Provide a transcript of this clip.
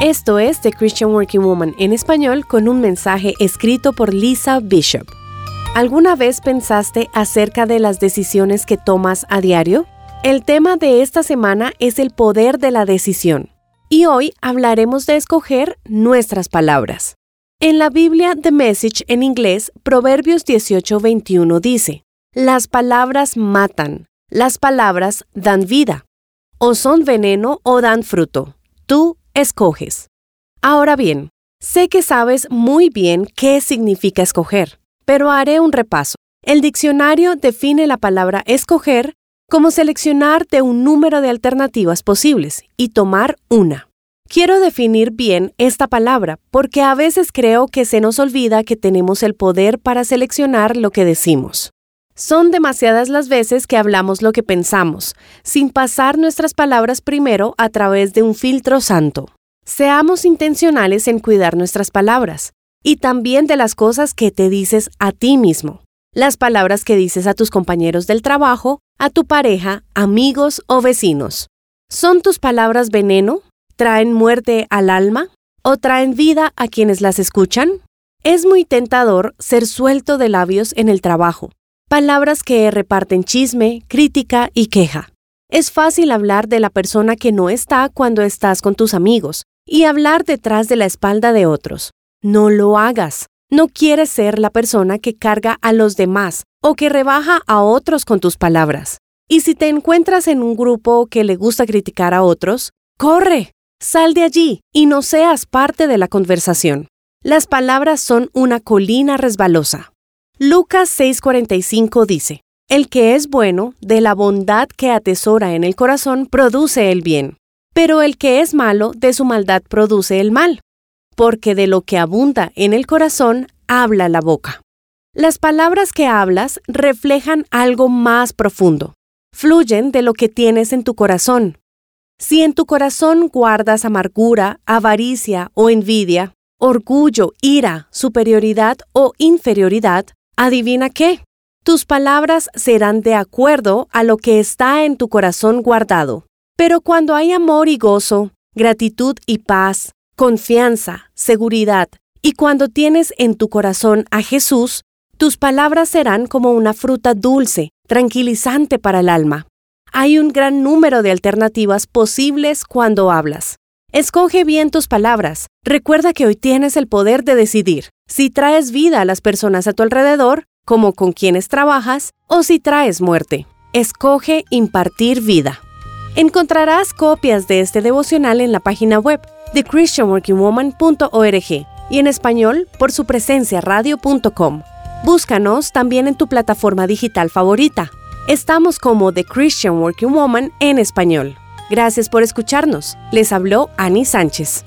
Esto es The Christian Working Woman en español con un mensaje escrito por Lisa Bishop. ¿Alguna vez pensaste acerca de las decisiones que tomas a diario? El tema de esta semana es el poder de la decisión. Y hoy hablaremos de escoger nuestras palabras. En la Biblia The Message en inglés, Proverbios 18:21 dice, Las palabras matan, las palabras dan vida. O son veneno o dan fruto. Tú escoges. Ahora bien, sé que sabes muy bien qué significa escoger, pero haré un repaso. El diccionario define la palabra escoger como seleccionar de un número de alternativas posibles y tomar una. Quiero definir bien esta palabra porque a veces creo que se nos olvida que tenemos el poder para seleccionar lo que decimos. Son demasiadas las veces que hablamos lo que pensamos, sin pasar nuestras palabras primero a través de un filtro santo. Seamos intencionales en cuidar nuestras palabras y también de las cosas que te dices a ti mismo. Las palabras que dices a tus compañeros del trabajo, a tu pareja, amigos o vecinos. ¿Son tus palabras veneno? ¿Traen muerte al alma? ¿O traen vida a quienes las escuchan? Es muy tentador ser suelto de labios en el trabajo. Palabras que reparten chisme, crítica y queja. Es fácil hablar de la persona que no está cuando estás con tus amigos y hablar detrás de la espalda de otros. No lo hagas. No quieres ser la persona que carga a los demás o que rebaja a otros con tus palabras. Y si te encuentras en un grupo que le gusta criticar a otros, corre, sal de allí y no seas parte de la conversación. Las palabras son una colina resbalosa. Lucas 6:45 dice, El que es bueno, de la bondad que atesora en el corazón, produce el bien, pero el que es malo, de su maldad produce el mal porque de lo que abunda en el corazón habla la boca. Las palabras que hablas reflejan algo más profundo. Fluyen de lo que tienes en tu corazón. Si en tu corazón guardas amargura, avaricia o envidia, orgullo, ira, superioridad o inferioridad, adivina qué. Tus palabras serán de acuerdo a lo que está en tu corazón guardado. Pero cuando hay amor y gozo, gratitud y paz, confianza, seguridad, y cuando tienes en tu corazón a Jesús, tus palabras serán como una fruta dulce, tranquilizante para el alma. Hay un gran número de alternativas posibles cuando hablas. Escoge bien tus palabras. Recuerda que hoy tienes el poder de decidir si traes vida a las personas a tu alrededor, como con quienes trabajas, o si traes muerte. Escoge impartir vida. Encontrarás copias de este devocional en la página web de christianworkingwoman.org y en español por su presencia radio.com. Búscanos también en tu plataforma digital favorita. Estamos como The Christian Working Woman en español. Gracias por escucharnos. Les habló Annie Sánchez.